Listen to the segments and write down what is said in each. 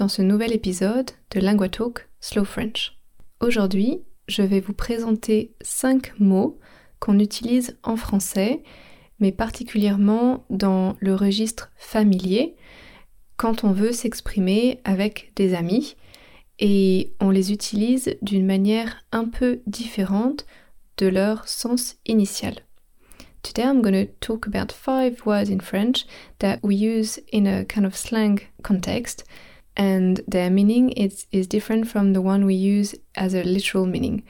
dans ce nouvel épisode de LinguaTalk Slow French. Aujourd'hui, je vais vous présenter 5 mots qu'on utilise en français mais particulièrement dans le registre familier, quand on veut s'exprimer avec des amis, et on les utilise d'une manière un peu différente de leur sens initial. Today I'm going to talk about five words in French that we use in a kind of slang context, and their meaning is, is different from the one we use as a literal meaning.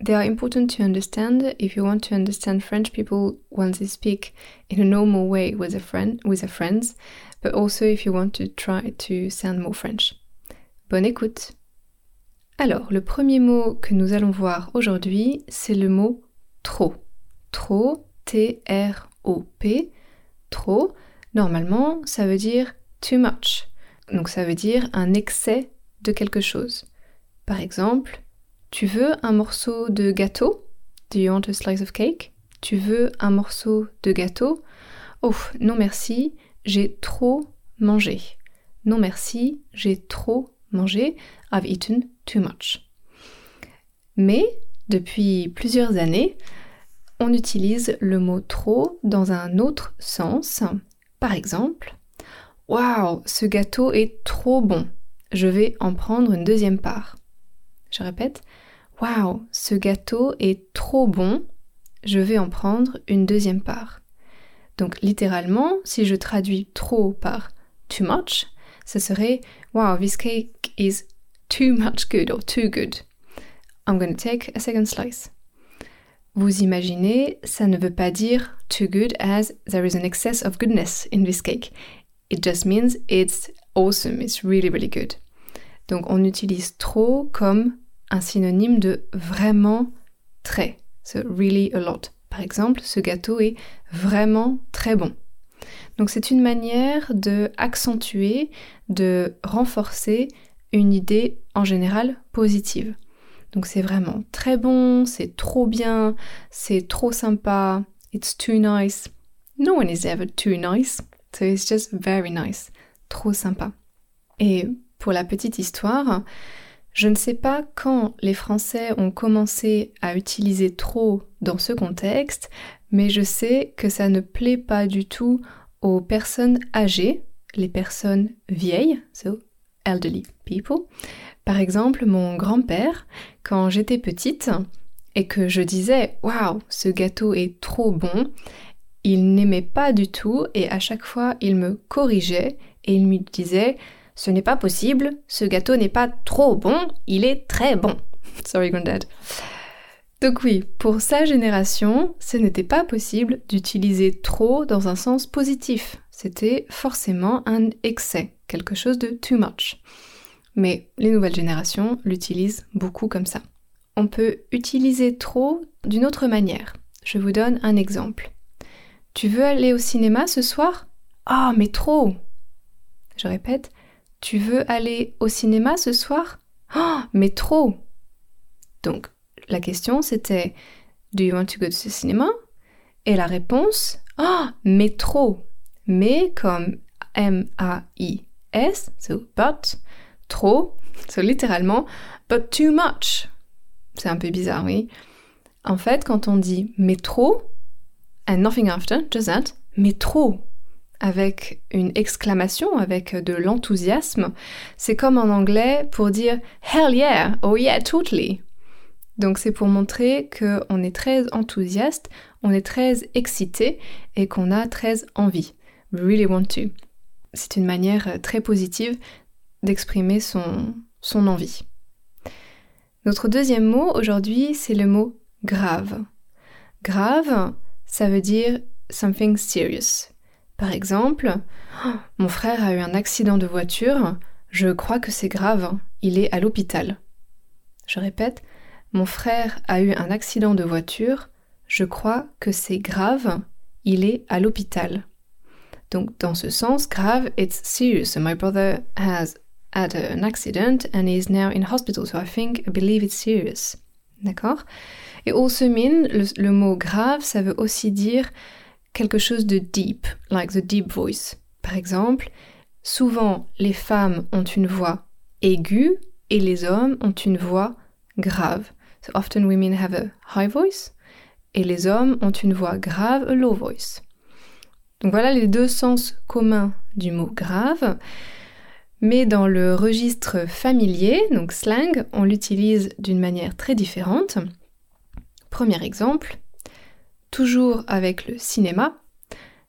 They are important to understand if you want to understand French people when they speak in a normal way with a friend with their friends, but also if you want to try to sound more French. Bonne écoute. Alors, le premier mot que nous allons voir aujourd'hui, c'est le mot trop. Trop, T-R-O-P, trop. Normalement, ça veut dire too much. Donc ça veut dire un excès de quelque chose. Par exemple, tu veux un morceau de gâteau? Do you want a slice of cake? Tu veux un morceau de gâteau? Oh, non merci, j'ai trop mangé. Non merci, j'ai trop mangé. I've eaten too much. Mais depuis plusieurs années, on utilise le mot trop dans un autre sens. Par exemple, Waouh, ce gâteau est trop bon. Je vais en prendre une deuxième part. Je répète, Waouh, ce gâteau est trop bon, je vais en prendre une deuxième part. Donc littéralement, si je traduis trop par too much, ce serait Wow, this cake is too much good or too good. I'm to take a second slice. Vous imaginez, ça ne veut pas dire too good as there is an excess of goodness in this cake. It just means it's awesome, it's really really good. Donc on utilise trop comme un synonyme de vraiment très. So really a lot. Par exemple, ce gâteau est vraiment très bon. Donc c'est une manière de accentuer, de renforcer une idée en général positive. Donc c'est vraiment très bon, c'est trop bien, c'est trop sympa, it's too nice. No one is ever too nice, so it's just very nice, trop sympa. Et pour la petite histoire, je ne sais pas quand les Français ont commencé à utiliser trop dans ce contexte, mais je sais que ça ne plaît pas du tout aux personnes âgées, les personnes vieilles, so elderly people. Par exemple, mon grand-père, quand j'étais petite et que je disais Waouh, ce gâteau est trop bon, il n'aimait pas du tout et à chaque fois il me corrigeait et il me disait ce n'est pas possible, ce gâteau n'est pas trop bon, il est très bon. Sorry, Granddad. Donc oui, pour sa génération, ce n'était pas possible d'utiliser trop dans un sens positif. C'était forcément un excès, quelque chose de too much. Mais les nouvelles générations l'utilisent beaucoup comme ça. On peut utiliser trop d'une autre manière. Je vous donne un exemple. Tu veux aller au cinéma ce soir? Ah, mais trop! Je répète, tu veux aller au cinéma ce soir? Oh, mais trop! Donc, la question c'était Do you want to go to the cinema? Et la réponse Oh, mais trop! Mais comme M-A-I-S, so but, trop, so littéralement, but too much. C'est un peu bizarre, oui. En fait, quand on dit mais trop, and nothing after, just that, mais trop, avec une exclamation, avec de l'enthousiasme. C'est comme en anglais pour dire Hell yeah, oh yeah, totally. Donc c'est pour montrer qu'on est très enthousiaste, on est très excité et qu'on a très envie. We really want to. C'est une manière très positive d'exprimer son, son envie. Notre deuxième mot aujourd'hui, c'est le mot grave. Grave, ça veut dire something serious. Par exemple, mon frère a eu un accident de voiture, je crois que c'est grave, il est à l'hôpital. Je répète, mon frère a eu un accident de voiture, je crois que c'est grave, il est à l'hôpital. Donc dans ce sens, grave, it's serious. My brother has had an accident and is now in hospital, so I think, I believe it's serious. D'accord? Et mean, le, le mot grave, ça veut aussi dire quelque chose de deep, like the deep voice. Par exemple, souvent les femmes ont une voix aiguë et les hommes ont une voix grave. So often women have a high voice et les hommes ont une voix grave, a low voice. Donc voilà les deux sens communs du mot grave. Mais dans le registre familier, donc slang, on l'utilise d'une manière très différente. Premier exemple, toujours avec le cinéma.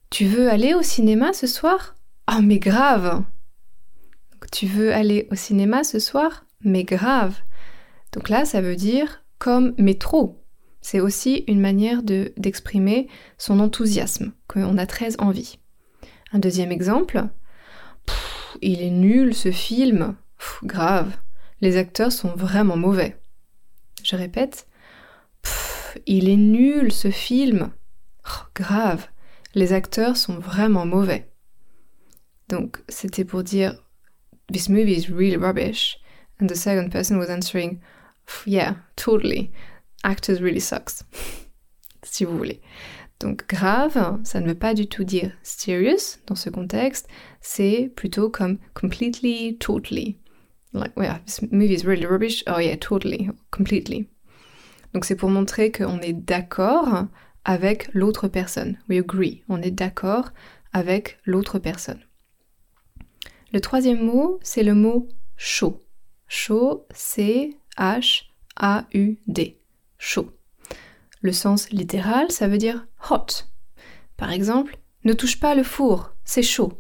Tu veux aller au cinéma ce soir? Oh mais grave Tu veux aller au cinéma ce soir? Mais grave Donc là, ça veut dire comme mais trop. C'est aussi une manière d'exprimer son enthousiasme, qu'on a très envie. Un deuxième exemple, il est nul ce film, grave, les acteurs sont vraiment mauvais. Je répète, il est nul ce film, grave, les acteurs sont vraiment mauvais. Donc c'était pour dire, this movie is really rubbish, and the second person was answering, yeah, totally. Actors really sucks, si vous voulez. Donc grave, ça ne veut pas du tout dire serious dans ce contexte, c'est plutôt comme completely, totally. Like, yeah, this movie is really rubbish. Oh yeah, totally, completely. Donc c'est pour montrer qu'on est d'accord avec l'autre personne. We agree, on est d'accord avec l'autre personne. Le troisième mot, c'est le mot chaud. Chaud, C-H-A-U-D chaud. Le sens littéral, ça veut dire hot. Par exemple, ne touche pas le four, c'est chaud.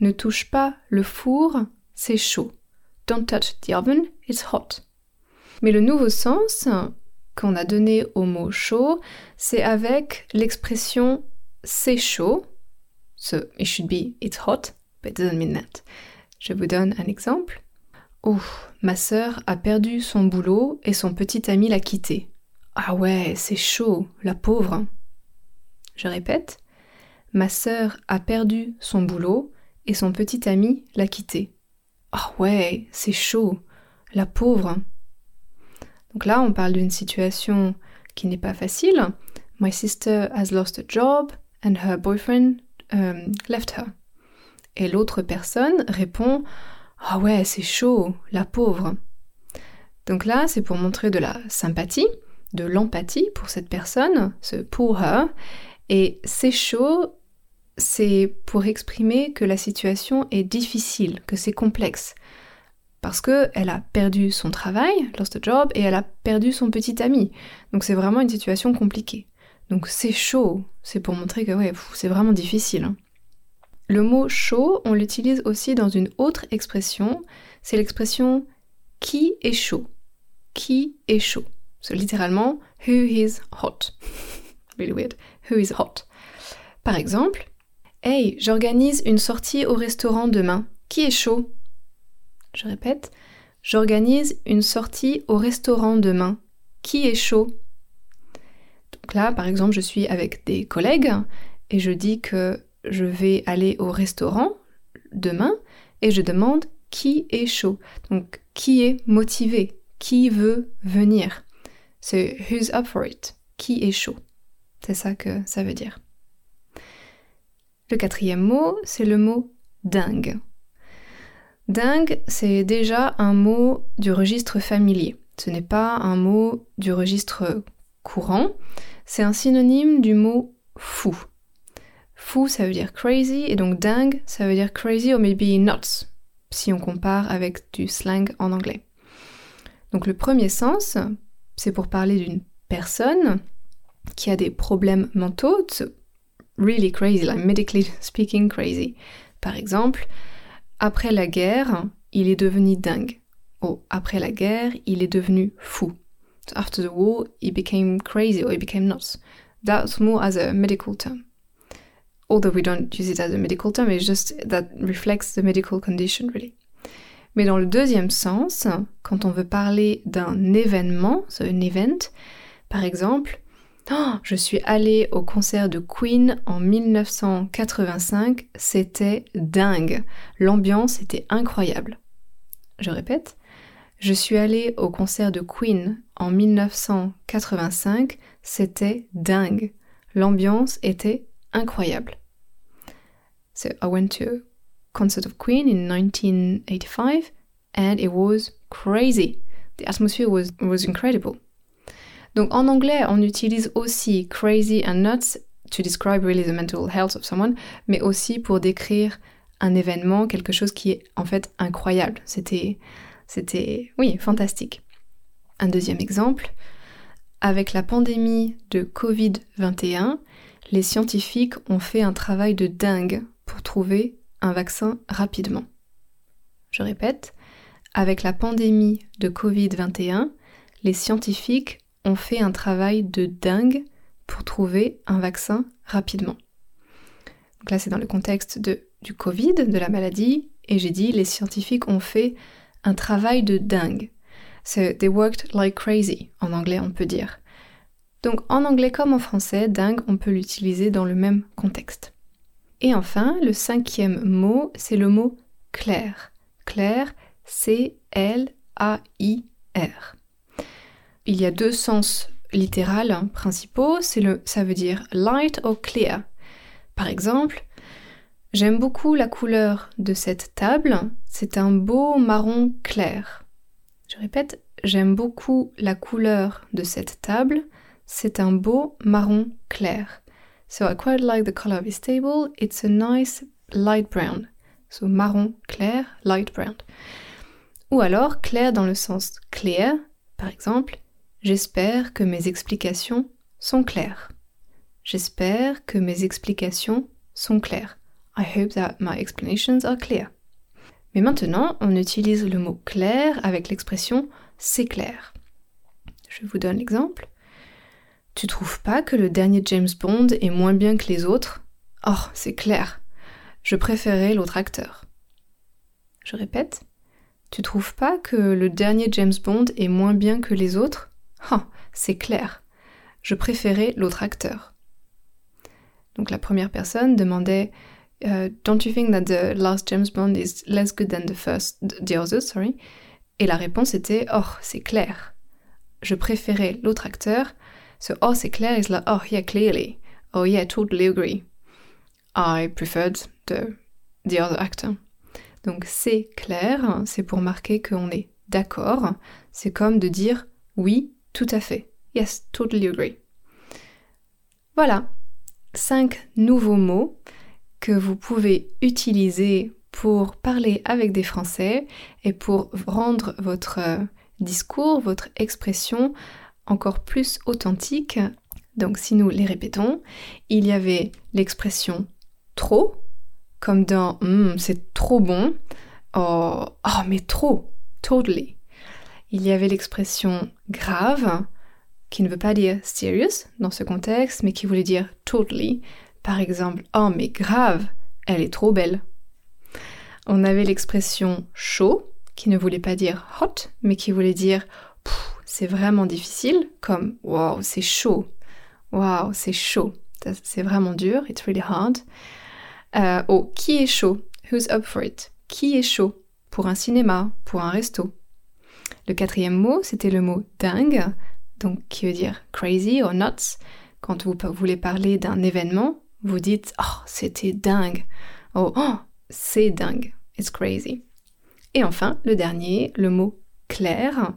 Ne touche pas le four, c'est chaud. Don't touch the oven, it's hot. Mais le nouveau sens qu'on a donné au mot chaud, c'est avec l'expression c'est chaud. So it should be it's hot, but it doesn't mean that. Je vous donne un exemple. Oh, ma sœur a perdu son boulot et son petit ami l'a quitté. Ah ouais, c'est chaud, la pauvre. Je répète, ma sœur a perdu son boulot et son petit ami l'a quitté. Ah ouais, c'est chaud, la pauvre. Donc là, on parle d'une situation qui n'est pas facile. My sister has lost a job and her boyfriend um, left her. Et l'autre personne répond ah ouais, c'est chaud, la pauvre. Donc là, c'est pour montrer de la sympathie, de l'empathie pour cette personne, ce pour her. Et c'est chaud, c'est pour exprimer que la situation est difficile, que c'est complexe. Parce qu'elle a perdu son travail, lost a job, et elle a perdu son petit ami. Donc c'est vraiment une situation compliquée. Donc c'est chaud, c'est pour montrer que c'est vraiment difficile. Hein. Le mot chaud, on l'utilise aussi dans une autre expression, c'est l'expression qui est chaud. Qui est chaud. C'est littéralement who is hot. really weird. Who is hot. Par exemple, Hey, j'organise une sortie au restaurant demain. Qui est chaud? Je répète, j'organise une sortie au restaurant demain. Qui est chaud? Donc là, par exemple, je suis avec des collègues et je dis que je vais aller au restaurant demain et je demande qui est chaud. Donc, qui est motivé? Qui veut venir? C'est who's up for it? Qui est chaud? C'est ça que ça veut dire. Le quatrième mot, c'est le mot dingue. Dingue, c'est déjà un mot du registre familier. Ce n'est pas un mot du registre courant, c'est un synonyme du mot fou. Fou, ça veut dire crazy, et donc dingue, ça veut dire crazy or maybe nuts, si on compare avec du slang en anglais. Donc le premier sens, c'est pour parler d'une personne qui a des problèmes mentaux, really crazy, like medically speaking crazy. Par exemple, après la guerre, il est devenu dingue. Ou après la guerre, il est devenu fou. after the war, he became crazy or he became nuts. That's more as a medical term although we don't use it as a medical term, it's just that reflects the medical condition really. Mais dans le deuxième sens, quand on veut parler d'un événement, un event, par exemple, je suis allée au concert de Queen en 1985, c'était dingue. L'ambiance était incroyable. Je répète, je suis allée au concert de Queen en 1985, c'était dingue. L'ambiance était incroyable. So I went to a concert of Queen in 1985 and it was crazy. The atmosphere was, was incredible. Donc en anglais, on utilise aussi crazy and nuts to describe really the mental health of someone, mais aussi pour décrire un événement, quelque chose qui est en fait incroyable. C'était, c'était, oui, fantastique. Un deuxième exemple, avec la pandémie de Covid-21, les scientifiques ont fait un travail de dingue pour trouver un vaccin rapidement. Je répète, avec la pandémie de Covid-21, les scientifiques fait un travail de dingue pour trouver un vaccin rapidement. Donc là, c'est dans le contexte du Covid, de la maladie, et j'ai dit les scientifiques ont fait un travail de dingue. So they worked like crazy, en anglais on peut dire. Donc en anglais comme en français, dingue, on peut l'utiliser dans le même contexte. Et enfin, le cinquième mot, c'est le mot clair. Clair, C-L-A-I-R. Il y a deux sens littéraux principaux, c'est le, ça veut dire light or clear. Par exemple, j'aime beaucoup la couleur de cette table, c'est un beau marron clair. Je répète, j'aime beaucoup la couleur de cette table, c'est un beau marron clair. So I quite like the color of this table. It's a nice light brown. So marron clair, light brown. Ou alors clair dans le sens clear, par exemple, j'espère que mes explications sont claires. J'espère que mes explications sont claires. I hope that my explanations are clear. Mais maintenant, on utilise le mot clair avec l'expression c'est clair. Je vous donne l'exemple. Tu trouves pas que le dernier James Bond est moins bien que les autres? Oh, c'est clair. Je préférais l'autre acteur. Je répète. Tu trouves pas que le dernier James Bond est moins bien que les autres? Oh, c'est clair. Je préférais l'autre acteur. Donc la première personne demandait uh, Don't you think that the last James Bond is less good than the first, the others, sorry? Et la réponse était Oh, c'est clair. Je préférais l'autre acteur So, oh, c'est clair is like, oh, yeah, clearly. Oh, yeah, totally agree. I preferred the, the other actor. Donc, c'est clair, c'est pour marquer qu'on est d'accord. C'est comme de dire oui, tout à fait. Yes, totally agree. Voilà, cinq nouveaux mots que vous pouvez utiliser pour parler avec des Français et pour rendre votre discours, votre expression encore plus authentique. Donc si nous les répétons, il y avait l'expression trop, comme dans hmm, c'est trop bon, oh, oh mais trop, totally. Il y avait l'expression grave, qui ne veut pas dire serious dans ce contexte, mais qui voulait dire totally. Par exemple, oh mais grave, elle est trop belle. On avait l'expression chaud, qui ne voulait pas dire hot, mais qui voulait dire c'est vraiment difficile, comme wow, c'est chaud, wow, c'est chaud, c'est vraiment dur, it's really hard. Euh, oh, qui est chaud? Who's up for it? Qui est chaud? Pour un cinéma, pour un resto. Le quatrième mot, c'était le mot dingue, donc qui veut dire crazy or nuts. Quand vous voulez parler d'un événement, vous dites oh, c'était dingue. Oh, oh c'est dingue. It's crazy. Et enfin, le dernier, le mot clair,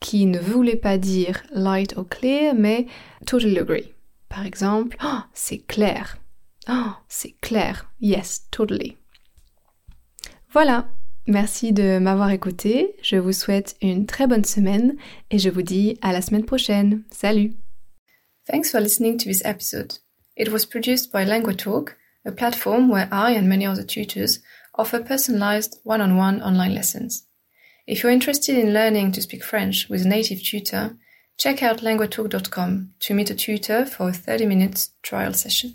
qui ne voulait pas dire light or clear, mais totally agree. Par exemple, oh, c'est clair. Oh, c'est clair. Yes, totally. Voilà. Merci de m'avoir écouté. Je vous souhaite une très bonne semaine et je vous dis à la semaine prochaine. Salut. Thanks for listening to this episode. It was produced by LanguaTalk, a platform where I and many other tutors offer personalized one-on-one online lessons. If you're interested in learning to speak French with a native tutor, check out languatalk.com to meet a tutor for a 30 minutes trial session.